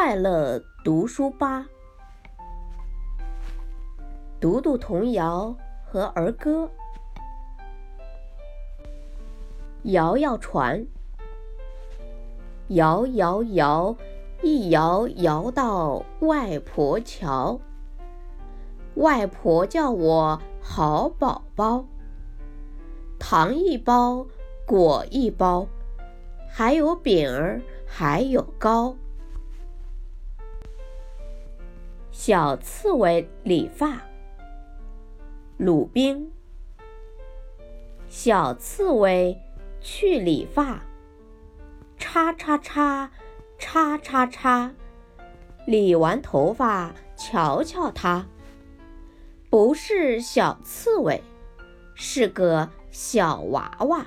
快乐读书吧，读读童谣和儿歌。摇摇船，摇摇摇，一摇摇到外婆桥。外婆叫我好宝宝，糖一包，果一包，还有饼儿，还有糕。小刺猬理发，鲁冰。小刺猬去理发，叉叉叉，叉叉叉，理完头发，瞧瞧它，不是小刺猬，是个小娃娃。